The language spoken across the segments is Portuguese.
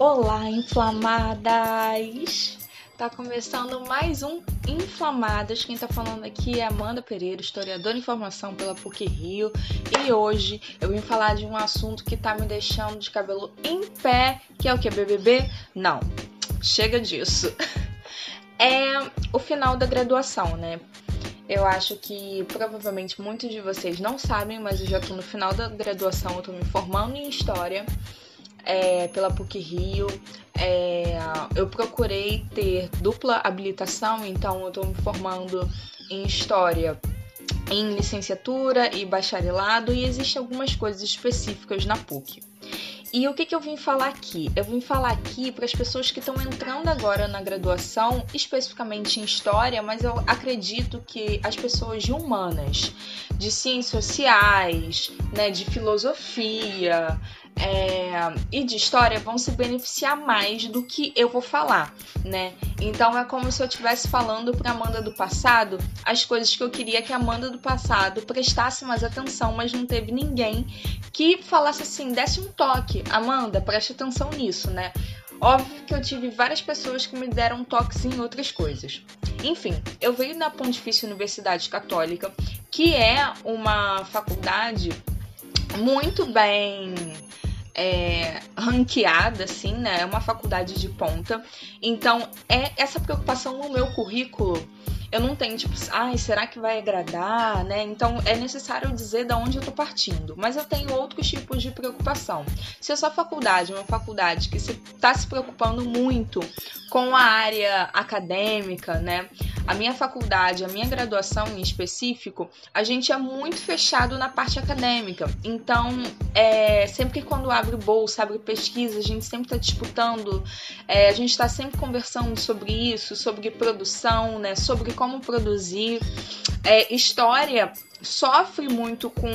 Olá, inflamadas! Tá começando mais um Inflamadas. Quem tá falando aqui é Amanda Pereira, historiadora de informação pela PUC Rio. E hoje eu vim falar de um assunto que tá me deixando de cabelo em pé, que é o que? BBB? Não, chega disso. É o final da graduação, né? Eu acho que provavelmente muitos de vocês não sabem, mas eu já tô no final da graduação, eu tô me formando em História é, pela PUC Rio. É, eu procurei ter dupla habilitação, então eu estou me formando em História em licenciatura e bacharelado e existem algumas coisas específicas na PUC. E o que, que eu vim falar aqui? Eu vim falar aqui para as pessoas que estão entrando agora na graduação, especificamente em História, mas eu acredito que as pessoas de humanas, de ciências sociais, né, de filosofia, é, e de história vão se beneficiar mais do que eu vou falar, né? Então é como se eu estivesse falando para Amanda do passado as coisas que eu queria que a Amanda do passado prestasse mais atenção, mas não teve ninguém que falasse assim, desse um toque, Amanda, preste atenção nisso, né? Óbvio que eu tive várias pessoas que me deram toques em outras coisas. Enfim, eu venho da Pontifícia Universidade Católica, que é uma faculdade muito bem é, ranqueada, assim, né? É uma faculdade de ponta. Então, é essa preocupação no meu currículo eu não tenho, tipo, ai, será que vai agradar, né? Então é necessário dizer de onde eu tô partindo. Mas eu tenho outros tipos de preocupação. Se a sua faculdade é uma faculdade que está se preocupando muito com a área acadêmica, né? A minha faculdade, a minha graduação em específico, a gente é muito fechado na parte acadêmica. Então, é, sempre que quando abre bolsa, abre pesquisa, a gente sempre está disputando, é, a gente está sempre conversando sobre isso, sobre produção, né? Sobre como produzir. É, história sofre muito com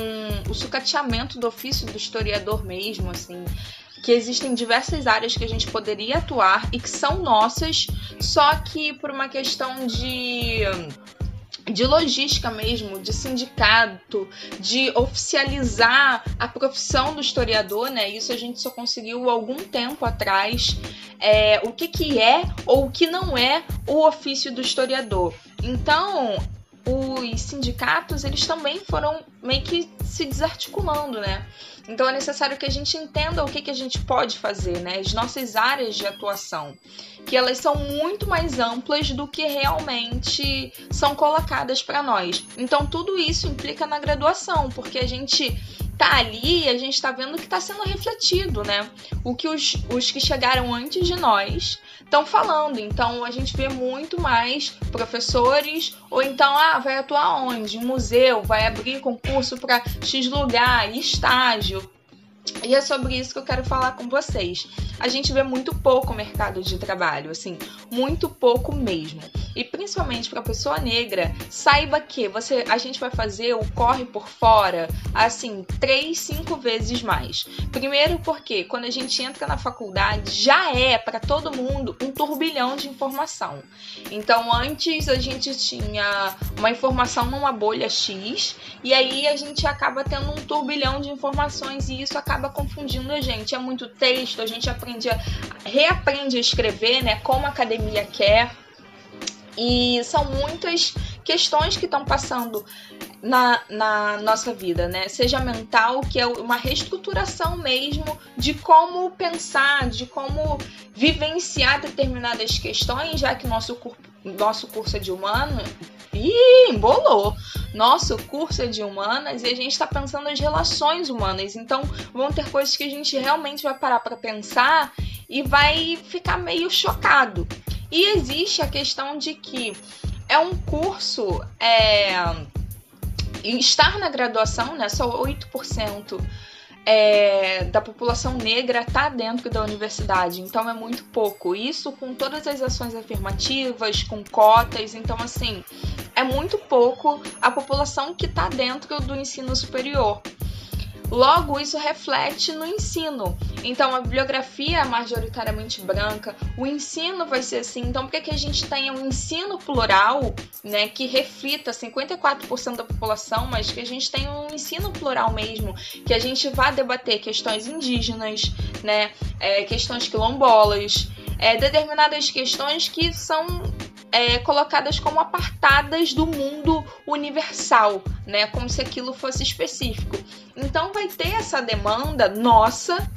o sucateamento do ofício do historiador mesmo, assim que existem diversas áreas que a gente poderia atuar e que são nossas, só que por uma questão de de logística mesmo, de sindicato, de oficializar a profissão do historiador, né? Isso a gente só conseguiu algum tempo atrás. É, o que, que é ou o que não é o ofício do historiador. Então, os sindicatos eles também foram meio que se desarticulando, né? Então é necessário que a gente entenda o que, que a gente pode fazer, né? As nossas áreas de atuação, que elas são muito mais amplas do que realmente são colocadas para nós. Então tudo isso implica na graduação, porque a gente tá ali e a gente tá vendo que está sendo refletido, né? O que os, os que chegaram antes de nós estão falando. Então a gente vê muito mais professores, ou então, ah, vai atuar onde? Museu, vai abrir concurso para X lugar, estágio. E é sobre isso que eu quero falar com vocês. A gente vê muito pouco mercado de trabalho, assim, muito pouco mesmo e principalmente para pessoa negra, saiba que você, a gente vai fazer o corre por fora assim três, cinco vezes mais. Primeiro porque quando a gente entra na faculdade já é para todo mundo um turbilhão de informação. Então antes a gente tinha uma informação numa bolha X e aí a gente acaba tendo um turbilhão de informações e isso acaba confundindo a gente. É muito texto, a gente aprende a, reaprende a escrever, né? Como a academia quer. E são muitas questões que estão passando na, na nossa vida, né? Seja mental, que é uma reestruturação mesmo de como pensar, de como vivenciar determinadas questões, já que nosso, nosso curso é de humano. Ih, embolou! Nosso curso é de humanas e a gente está pensando nas relações humanas. Então, vão ter coisas que a gente realmente vai parar para pensar e vai ficar meio chocado. E existe a questão de que é um curso. É, estar na graduação, né? Só 8% é, da população negra está dentro da universidade, então é muito pouco. Isso com todas as ações afirmativas, com cotas, então assim é muito pouco a população que está dentro do ensino superior. Logo, isso reflete no ensino. Então, a bibliografia é majoritariamente branca, o ensino vai ser assim. Então, por que, que a gente tenha um ensino plural, né, que reflita 54% da população, mas que a gente tenha um ensino plural mesmo, que a gente vá debater questões indígenas, né, é, questões quilombolas, é, determinadas questões que são é, colocadas como apartadas do mundo universal, né? Como se aquilo fosse específico. Então vai ter essa demanda nossa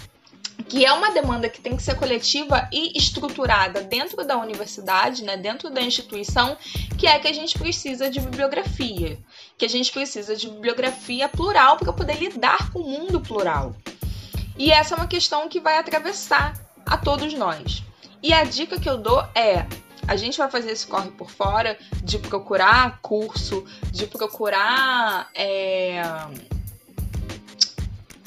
que é uma demanda que tem que ser coletiva e estruturada dentro da universidade, né, dentro da instituição, que é que a gente precisa de bibliografia, que a gente precisa de bibliografia plural para poder lidar com o mundo plural. E essa é uma questão que vai atravessar a todos nós. E a dica que eu dou é a gente vai fazer esse corre por fora de procurar curso, de procurar. É...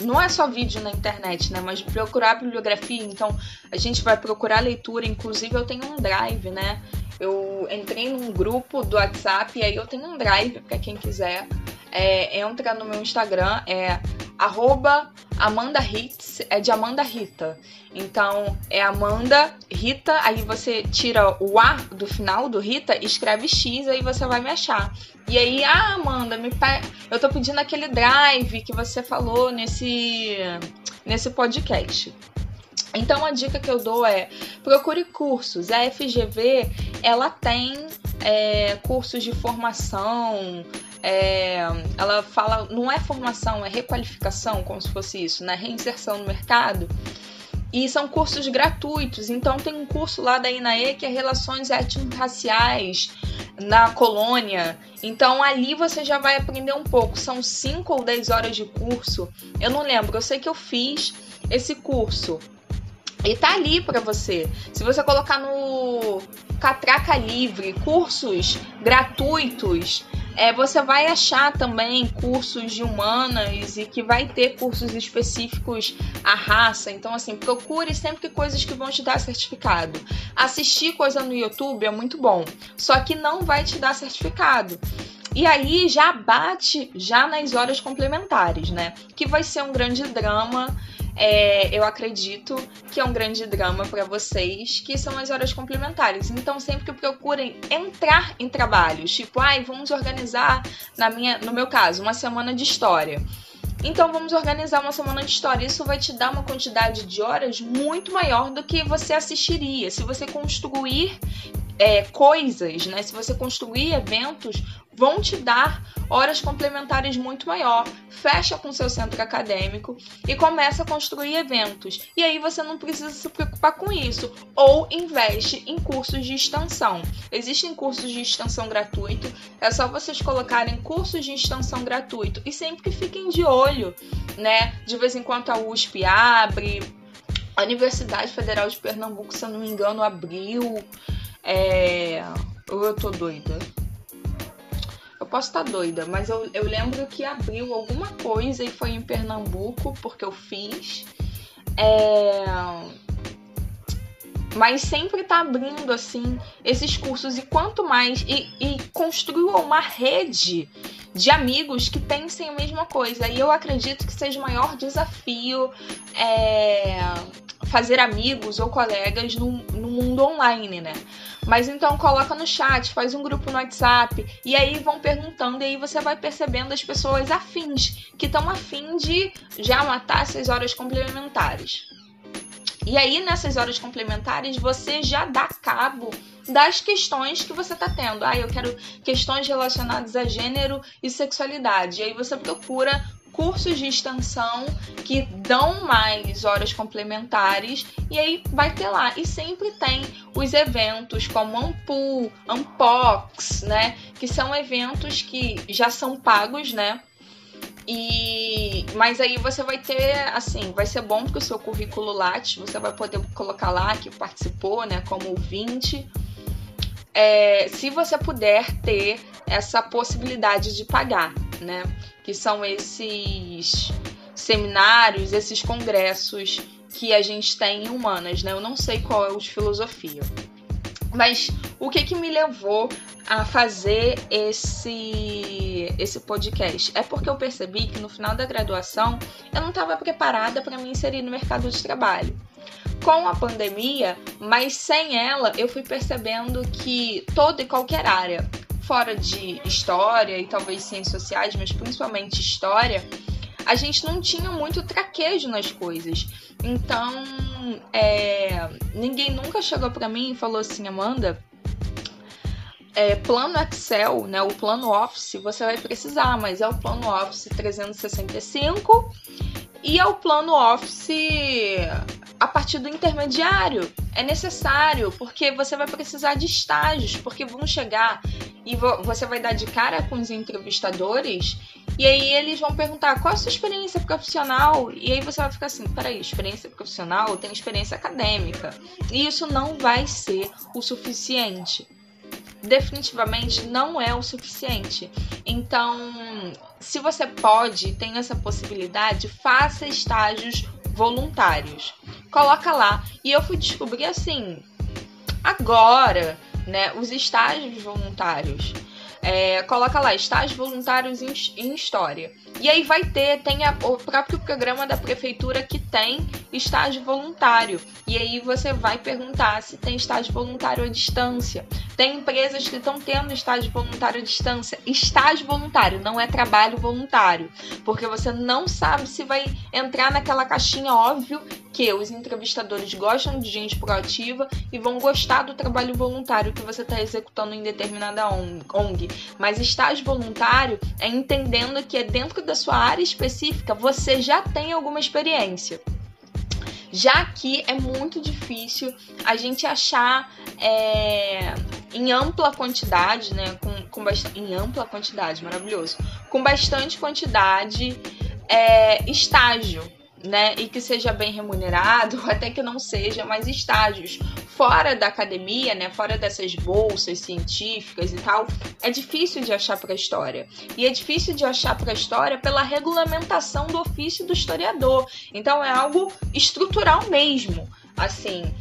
Não é só vídeo na internet, né? Mas procurar bibliografia. Então, a gente vai procurar leitura. Inclusive, eu tenho um drive, né? Eu entrei num grupo do WhatsApp e aí eu tenho um drive para quem quiser. É, entra no meu Instagram, é arroba Amanda Hits, é de Amanda Rita. Então é Amanda Rita, aí você tira o A do final do Rita, escreve X, aí você vai me achar. E aí, ah, Amanda, me pe... eu tô pedindo aquele drive que você falou nesse, nesse podcast. Então a dica que eu dou é procure cursos. A FGV ela tem é, cursos de formação. É, ela fala, não é formação, é requalificação, como se fosse isso, né? Reinserção no mercado. E são cursos gratuitos. Então tem um curso lá da INAE que é Relações Étnico-Raciais na colônia. Então ali você já vai aprender um pouco. São 5 ou 10 horas de curso. Eu não lembro, eu sei que eu fiz esse curso. E tá ali para você. Se você colocar no Catraca Livre, cursos gratuitos, é, você vai achar também cursos de humanas e que vai ter cursos específicos à raça. Então, assim, procure sempre coisas que vão te dar certificado. Assistir coisa no YouTube é muito bom, só que não vai te dar certificado. E aí já bate já nas horas complementares, né? Que vai ser um grande drama é, eu acredito que é um grande drama para vocês, que são as horas complementares. Então, sempre que procurem entrar em trabalhos, tipo, ai, vamos organizar, na minha, no meu caso, uma semana de história. Então vamos organizar uma semana de história. Isso vai te dar uma quantidade de horas muito maior do que você assistiria. Se você construir é, coisas, né? Se você construir eventos, vão te dar horas complementares muito maior. Fecha com seu centro acadêmico e começa a construir eventos. E aí você não precisa se preocupar com isso. Ou investe em cursos de extensão. Existem cursos de extensão gratuito. É só vocês colocarem cursos de extensão gratuito e sempre fiquem de olho, né? De vez em quando a USP abre. A Universidade Federal de Pernambuco, se eu não me engano, abriu. É... Eu tô doida? Posso estar doida, mas eu, eu lembro que abriu alguma coisa e foi em Pernambuco, porque eu fiz. É... Mas sempre tá abrindo assim esses cursos e quanto mais e, e construiu uma rede de amigos que pensem a mesma coisa. E eu acredito que seja o maior desafio é, fazer amigos ou colegas no mundo online, né? Mas então coloca no chat, faz um grupo no WhatsApp e aí vão perguntando e aí você vai percebendo as pessoas afins, que estão afim de já matar essas horas complementares. E aí, nessas horas complementares, você já dá cabo das questões que você está tendo. Ah, eu quero questões relacionadas a gênero e sexualidade. E aí você procura cursos de extensão que dão mais horas complementares e aí vai ter lá. E sempre tem os eventos como Ampul, Unpox, né? Que são eventos que já são pagos, né? E mas aí você vai ter, assim, vai ser bom porque o seu currículo Lattes, você vai poder colocar lá que participou, né, como ouvinte. É, se você puder ter essa possibilidade de pagar, né? Que são esses seminários, esses congressos que a gente tem em humanas, né? Eu não sei qual é o de filosofia. Mas o que que me levou a fazer esse esse podcast? É porque eu percebi que no final da graduação eu não estava preparada para me inserir no mercado de trabalho. Com a pandemia, mas sem ela, eu fui percebendo que toda e qualquer área, fora de história e talvez ciências sociais, mas principalmente história, a gente não tinha muito traquejo nas coisas. Então, é, ninguém nunca chegou para mim e falou assim, Amanda, é, plano Excel, né, o plano Office, você vai precisar, mas é o plano Office 365 e é o plano Office a partir do intermediário. É necessário, porque você vai precisar de estágios, porque vão chegar e você vai dar de cara com os entrevistadores e aí eles vão perguntar qual a sua experiência profissional? E aí você vai ficar assim, peraí, experiência profissional tem experiência acadêmica. E isso não vai ser o suficiente. Definitivamente não é o suficiente. Então, se você pode, tem essa possibilidade, faça estágios voluntários. Coloca lá. E eu fui descobrir assim, agora, né, os estágios voluntários. É, coloca lá, estágios voluntários em, em, História. E aí vai ter, tem a, o próprio programa da prefeitura que tem estágio voluntário. E aí você vai perguntar se tem estágio voluntário à distância. Tem empresas que estão tendo estágio voluntário à distância. Estágio voluntário, não é trabalho voluntário. Porque você não sabe se vai entrar naquela caixinha óbvio que os entrevistadores gostam de gente proativa e vão gostar do trabalho voluntário que você está executando em determinada ONG. Mas estágio voluntário é entendendo que é dentro da sua área específica você já tem alguma experiência. Já que é muito difícil a gente achar é, em ampla quantidade, né? Com, com em ampla quantidade, maravilhoso. Com bastante quantidade é, estágio né, e que seja bem remunerado, até que não seja, mas estágios fora da academia, né, fora dessas bolsas científicas e tal, é difícil de achar para a história. E é difícil de achar para a história pela regulamentação do ofício do historiador. Então é algo estrutural mesmo, assim.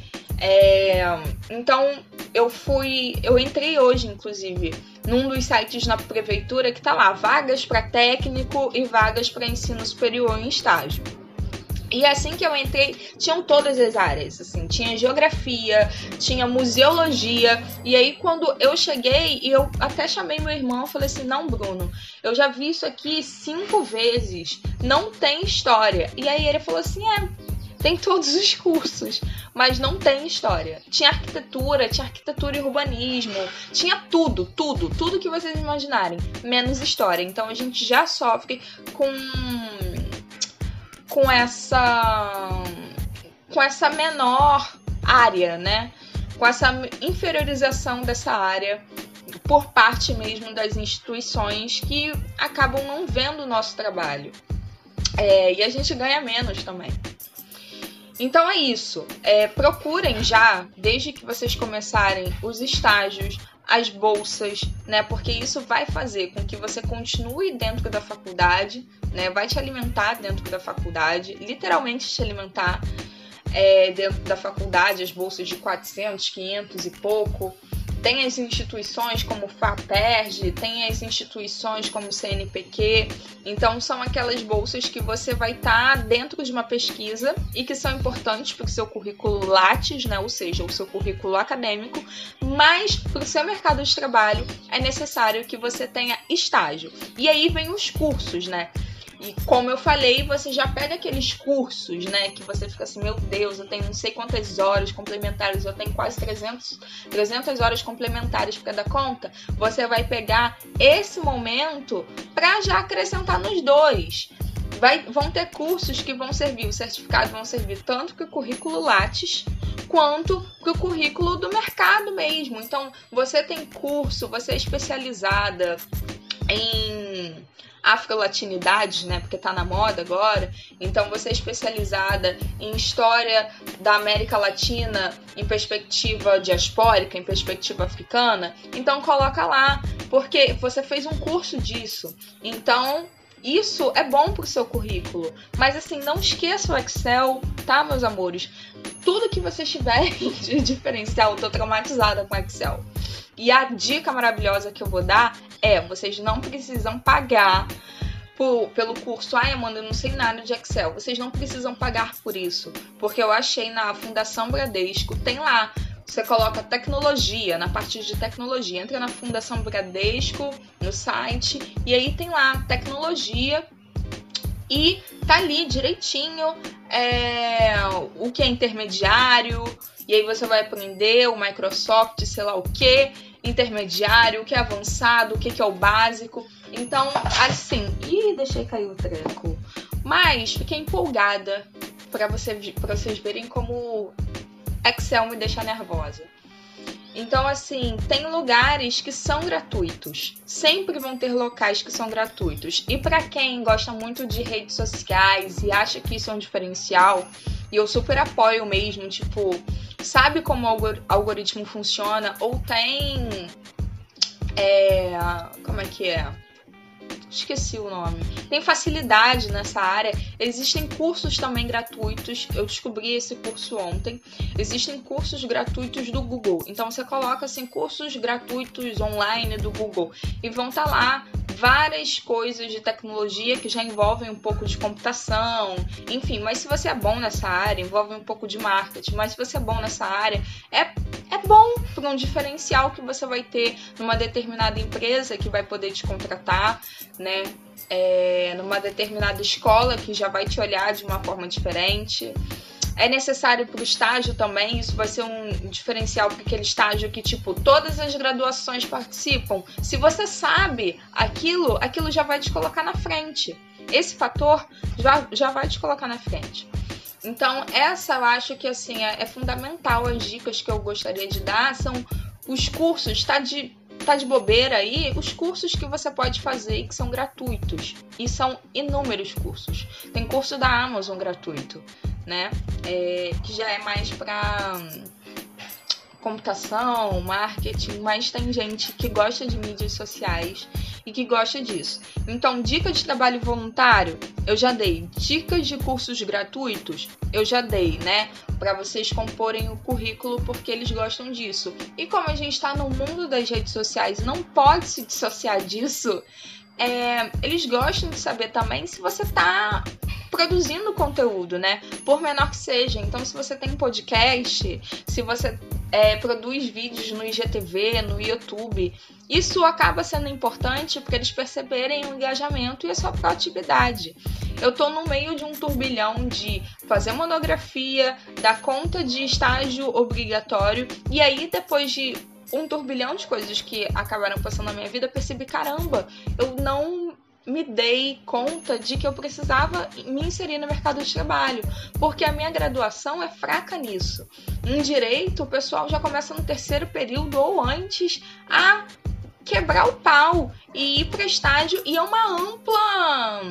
É, então eu fui, eu entrei hoje, inclusive, num dos sites na prefeitura que tá lá vagas para técnico e vagas para ensino superior em estágio. E assim que eu entrei, tinham todas as áreas, assim, tinha geografia, tinha museologia. E aí quando eu cheguei, e eu até chamei meu irmão, falei assim: "Não, Bruno, eu já vi isso aqui cinco vezes, não tem história". E aí ele falou assim: "É, tem todos os cursos, mas não tem história. Tinha arquitetura, tinha arquitetura e urbanismo, tinha tudo, tudo, tudo que vocês imaginarem, menos história. Então a gente já sofre com com essa com essa menor área, né? Com essa inferiorização dessa área por parte mesmo das instituições que acabam não vendo o nosso trabalho. É, e a gente ganha menos também. Então é isso. É, procurem já, desde que vocês começarem, os estágios, as bolsas, né? Porque isso vai fazer com que você continue dentro da faculdade, né? Vai te alimentar dentro da faculdade, literalmente te alimentar é, dentro da faculdade, as bolsas de 400, 500 e pouco. Tem as instituições como FAPERJ, tem as instituições como CNPq. Então, são aquelas bolsas que você vai estar tá dentro de uma pesquisa e que são importantes para o seu currículo Lattes, né? ou seja, o seu currículo acadêmico, mas para o seu mercado de trabalho é necessário que você tenha estágio. E aí vem os cursos, né? E como eu falei, você já pega aqueles cursos, né? Que você fica assim, meu Deus, eu tenho não sei quantas horas complementares, eu tenho quase 300, 300 horas complementares para dar conta. Você vai pegar esse momento para já acrescentar nos dois. Vai, vão ter cursos que vão servir, os certificados vão servir tanto para o currículo Lattes quanto para o currículo do mercado mesmo. Então, você tem curso, você é especializada em afrolatinidades, né, porque tá na moda agora. Então você é especializada em história da América Latina em perspectiva diaspórica, em perspectiva africana, então coloca lá, porque você fez um curso disso. Então Isso é bom pro seu currículo. Mas assim, não esqueça o Excel, tá, meus amores? Tudo que vocês tiverem de diferencial, eu tô traumatizada com Excel. E a dica maravilhosa que eu vou dar é: vocês não precisam pagar por, pelo curso. Ai, Amanda, eu não sei nada de Excel. Vocês não precisam pagar por isso. Porque eu achei na Fundação Bradesco, tem lá você coloca tecnologia, na parte de tecnologia. Entra na Fundação Bradesco, no site, e aí tem lá tecnologia e tá ali direitinho é, o que é intermediário, e aí você vai aprender o Microsoft, sei lá o que, intermediário, o que é avançado, o que é o básico. Então, assim, ih, deixei cair o treco. Mas fiquei empolgada para você, vocês verem como Excel me deixa nervosa. Então, assim, tem lugares que são gratuitos. Sempre vão ter locais que são gratuitos. E para quem gosta muito de redes sociais e acha que isso é um diferencial, e eu super apoio mesmo, tipo, sabe como o algoritmo funciona ou tem. É, como é que é? Esqueci o nome. Tem facilidade nessa área. Existem cursos também gratuitos. Eu descobri esse curso ontem. Existem cursos gratuitos do Google. Então você coloca assim cursos gratuitos online do Google e vão estar tá lá várias coisas de tecnologia que já envolvem um pouco de computação, enfim, mas se você é bom nessa área, envolve um pouco de marketing, mas se você é bom nessa área, é, é bom para um diferencial que você vai ter numa determinada empresa que vai poder te contratar, né? É, numa determinada escola que já vai te olhar de uma forma diferente. É necessário para o estágio também, isso vai ser um diferencial para aquele estágio que, tipo, todas as graduações participam. Se você sabe aquilo, aquilo já vai te colocar na frente. Esse fator já, já vai te colocar na frente. Então, essa eu acho que assim é, é fundamental. As dicas que eu gostaria de dar são os cursos, tá de tá de bobeira aí, os cursos que você pode fazer que são gratuitos. E são inúmeros cursos. Tem curso da Amazon gratuito né? É, que já é mais para hum, computação, marketing, mas tem gente que gosta de mídias sociais e que gosta disso. Então, dica de trabalho voluntário, eu já dei. Dicas de cursos gratuitos, eu já dei, né? Para vocês comporem o currículo porque eles gostam disso. E como a gente está no mundo das redes sociais, não pode se dissociar disso. É, eles gostam de saber também se você está produzindo conteúdo, né? Por menor que seja. Então, se você tem podcast, se você é, produz vídeos no IGTV, no YouTube, isso acaba sendo importante porque eles perceberem o engajamento e a sua proatividade. Eu tô no meio de um turbilhão de fazer monografia, dar conta de estágio obrigatório, e aí depois de um turbilhão de coisas que acabaram passando na minha vida, percebi, caramba, eu não me dei conta de que eu precisava me inserir no mercado de trabalho, porque a minha graduação é fraca nisso. Em direito, o pessoal já começa no terceiro período ou antes a quebrar o pau e ir para estágio e é uma ampla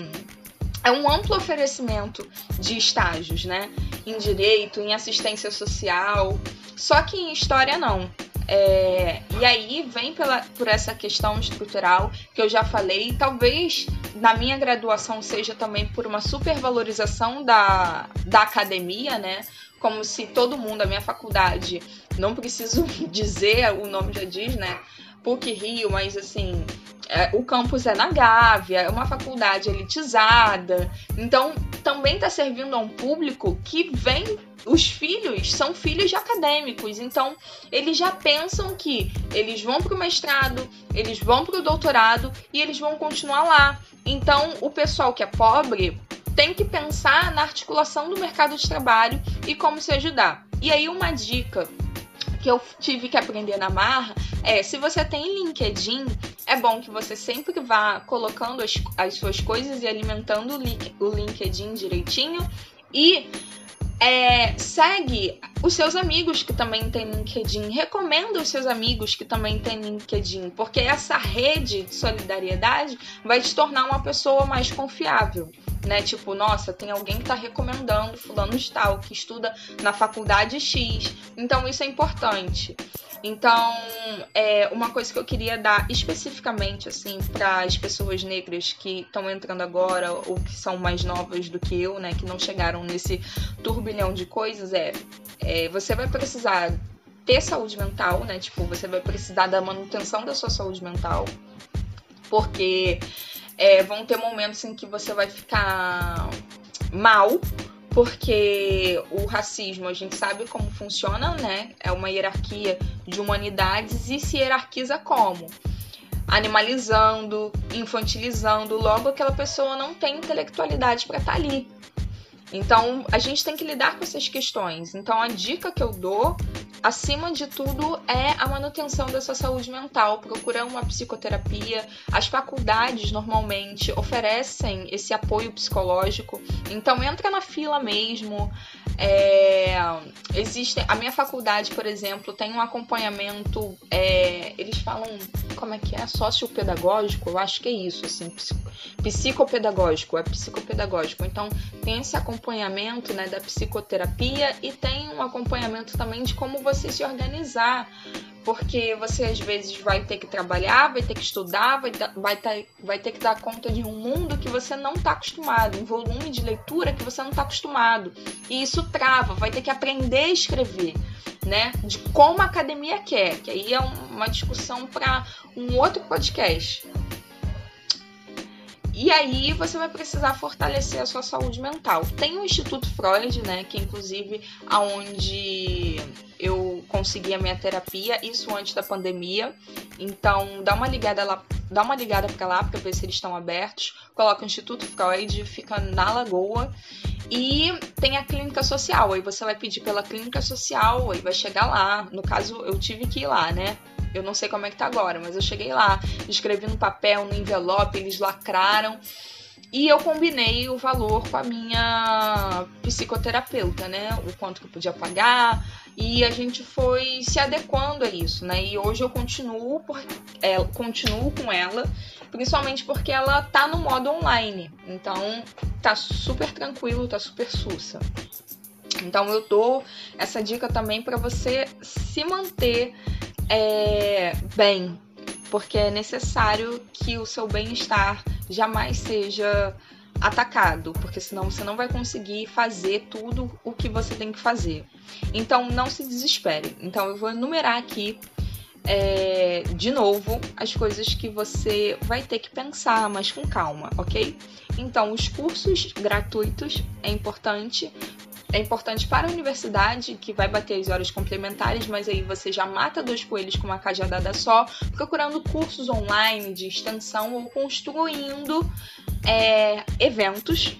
é um amplo oferecimento de estágios, né? Em direito, em assistência social. Só que em história não. É, e aí vem pela, por essa questão estrutural que eu já falei, talvez na minha graduação seja também por uma supervalorização da, da academia, né? Como se todo mundo, a minha faculdade, não preciso dizer, o nome já diz, né? PUC Rio, mas assim, é, o campus é na Gávea, é uma faculdade elitizada, então também está servindo a um público que vem. Os filhos são filhos de acadêmicos, então eles já pensam que eles vão para o mestrado, eles vão para o doutorado e eles vão continuar lá. Então o pessoal que é pobre tem que pensar na articulação do mercado de trabalho e como se ajudar. E aí, uma dica que eu tive que aprender na marra é: se você tem LinkedIn, é bom que você sempre vá colocando as, as suas coisas e alimentando o LinkedIn direitinho e é, segue os seus amigos que também têm LinkedIn, recomenda os seus amigos que também têm LinkedIn, porque essa rede de solidariedade vai te tornar uma pessoa mais confiável né? Tipo, nossa, tem alguém que está recomendando fulano de tal, que estuda na faculdade X. Então isso é importante. Então, é uma coisa que eu queria dar especificamente assim para as pessoas negras que estão entrando agora ou que são mais novas do que eu, né, que não chegaram nesse turbilhão de coisas é, é você vai precisar ter saúde mental, né? Tipo, você vai precisar da manutenção da sua saúde mental, porque é, vão ter momentos em que você vai ficar mal porque o racismo a gente sabe como funciona, né? É uma hierarquia de humanidades e se hierarquiza como? Animalizando, infantilizando, logo aquela pessoa não tem intelectualidade para estar tá ali. Então, a gente tem que lidar com essas questões. Então, a dica que eu dou, acima de tudo, é a manutenção da sua saúde mental. Procura uma psicoterapia. As faculdades normalmente oferecem esse apoio psicológico. Então, entra na fila mesmo. É, existe a minha faculdade, por exemplo, tem um acompanhamento. É, falam como é que é sociopedagógico, eu acho que é isso, assim, psicopedagógico, é psicopedagógico. Então tem esse acompanhamento, né, da psicoterapia e tem um acompanhamento também de como você se organizar porque você às vezes vai ter que trabalhar, vai ter que estudar, vai, vai, ter, vai ter que dar conta de um mundo que você não está acostumado, um volume de leitura que você não está acostumado. E isso trava, vai ter que aprender a escrever, né? De como a academia quer, que aí é uma discussão para um outro podcast. E aí você vai precisar fortalecer a sua saúde mental. Tem o Instituto Freud, né, que inclusive aonde eu consegui a minha terapia, isso antes da pandemia. Então, dá uma ligada lá, dá uma ligada para lá para ver se eles estão abertos. Coloca o Instituto Freud, fica na Lagoa. E tem a clínica social, aí você vai pedir pela clínica social, aí vai chegar lá. No caso, eu tive que ir lá, né? Eu não sei como é que tá agora, mas eu cheguei lá, escrevi no papel, no envelope, eles lacraram. E eu combinei o valor com a minha psicoterapeuta, né? O quanto que eu podia pagar. E a gente foi se adequando a isso, né? E hoje eu continuo, por, é, continuo com ela, principalmente porque ela tá no modo online. Então tá super tranquilo, tá super sussa. Então eu dou essa dica também para você se manter é, bem, porque é necessário que o seu bem-estar jamais seja atacado, porque senão você não vai conseguir fazer tudo o que você tem que fazer. Então não se desespere. Então eu vou enumerar aqui é, de novo as coisas que você vai ter que pensar, mas com calma, ok? Então, os cursos gratuitos é importante é importante para a universidade, que vai bater as horas complementares, mas aí você já mata dois coelhos com uma cajadada só, procurando cursos online de extensão ou construindo é, eventos.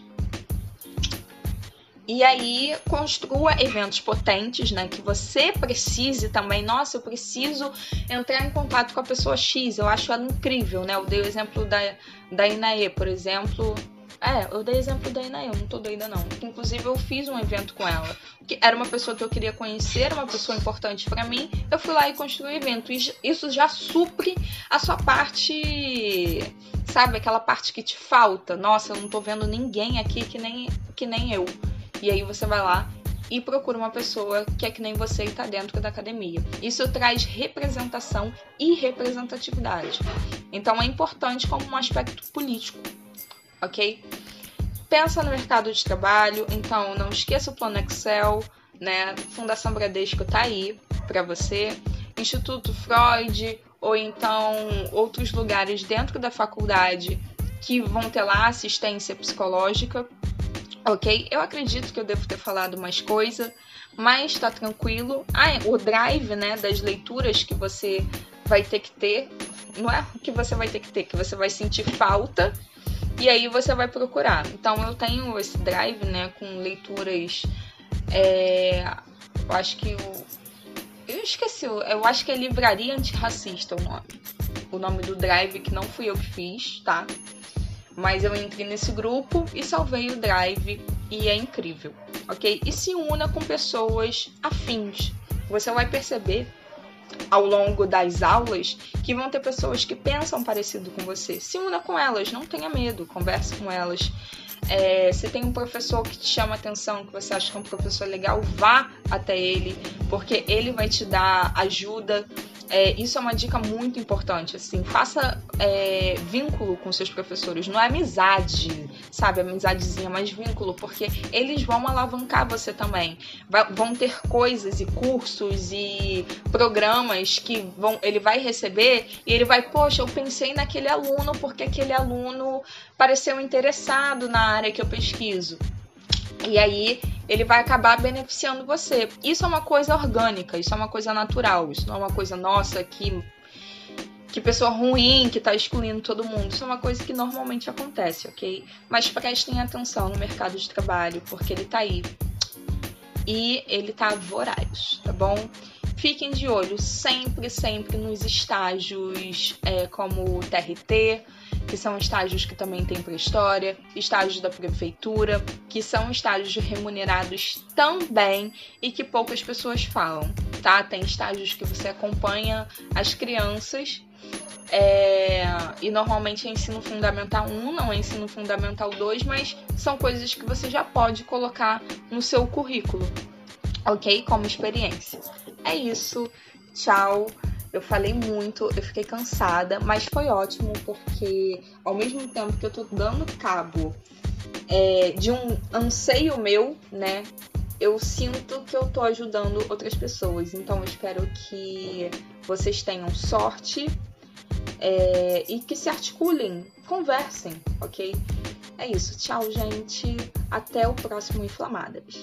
E aí construa eventos potentes, né? Que você precise também. Nossa, eu preciso entrar em contato com a pessoa X. Eu acho ela incrível, né? Eu dei o exemplo da, da Inaê, por exemplo é, eu dei exemplo da Ina, eu não tô doida não. Inclusive eu fiz um evento com ela, que era uma pessoa que eu queria conhecer, uma pessoa importante para mim. Eu fui lá e construí o evento. E isso já supre a sua parte, sabe, aquela parte que te falta. Nossa, eu não tô vendo ninguém aqui que nem que nem eu. E aí você vai lá e procura uma pessoa que é que nem você e está dentro da academia. Isso traz representação e representatividade. Então é importante como um aspecto político ok? Pensa no mercado de trabalho, então não esqueça o plano Excel, né? Fundação Bradesco tá aí para você. Instituto Freud ou então outros lugares dentro da faculdade que vão ter lá assistência psicológica, ok? Eu acredito que eu devo ter falado mais coisa, mas tá tranquilo. Ah, o drive, né, das leituras que você vai ter que ter, não é que você vai ter que ter, que você vai sentir falta e aí você vai procurar. Então eu tenho esse drive, né, com leituras. É, eu acho que o. Eu esqueci, eu acho que é Livraria Antirracista o nome. O nome do drive, que não fui eu que fiz, tá? Mas eu entrei nesse grupo e salvei o drive e é incrível, ok? E se una com pessoas afins. Você vai perceber ao longo das aulas que vão ter pessoas que pensam parecido com você. Se una com elas, não tenha medo, converse com elas. É, se tem um professor que te chama atenção, que você acha que é um professor legal, vá até ele, porque ele vai te dar ajuda, é, isso é uma dica muito importante, assim, faça é, vínculo com seus professores, não é amizade, sabe, amizadezinha, mas vínculo, porque eles vão alavancar você também, vai, vão ter coisas e cursos e programas que vão, ele vai receber e ele vai, poxa, eu pensei naquele aluno porque aquele aluno pareceu interessado na área que eu pesquiso. E aí ele vai acabar beneficiando você. Isso é uma coisa orgânica, isso é uma coisa natural, isso não é uma coisa nossa que que pessoa ruim que está excluindo todo mundo. Isso é uma coisa que normalmente acontece, ok? Mas prestem atenção no mercado de trabalho, porque ele está aí. E ele tá voraz, tá bom? Fiquem de olho sempre, sempre nos estágios é, como TRT, que são estágios que também tem para história, estágios da prefeitura, que são estágios remunerados também e que poucas pessoas falam, tá? Tem estágios que você acompanha as crianças é, e normalmente é ensino fundamental 1, não é ensino fundamental 2, mas são coisas que você já pode colocar no seu currículo, ok? Como experiência. É isso. Tchau. Eu falei muito, eu fiquei cansada, mas foi ótimo porque ao mesmo tempo que eu tô dando cabo é, de um anseio meu, né? Eu sinto que eu tô ajudando outras pessoas. Então eu espero que vocês tenham sorte é, e que se articulem, conversem, ok? É isso. Tchau, gente. Até o próximo Inflamadas.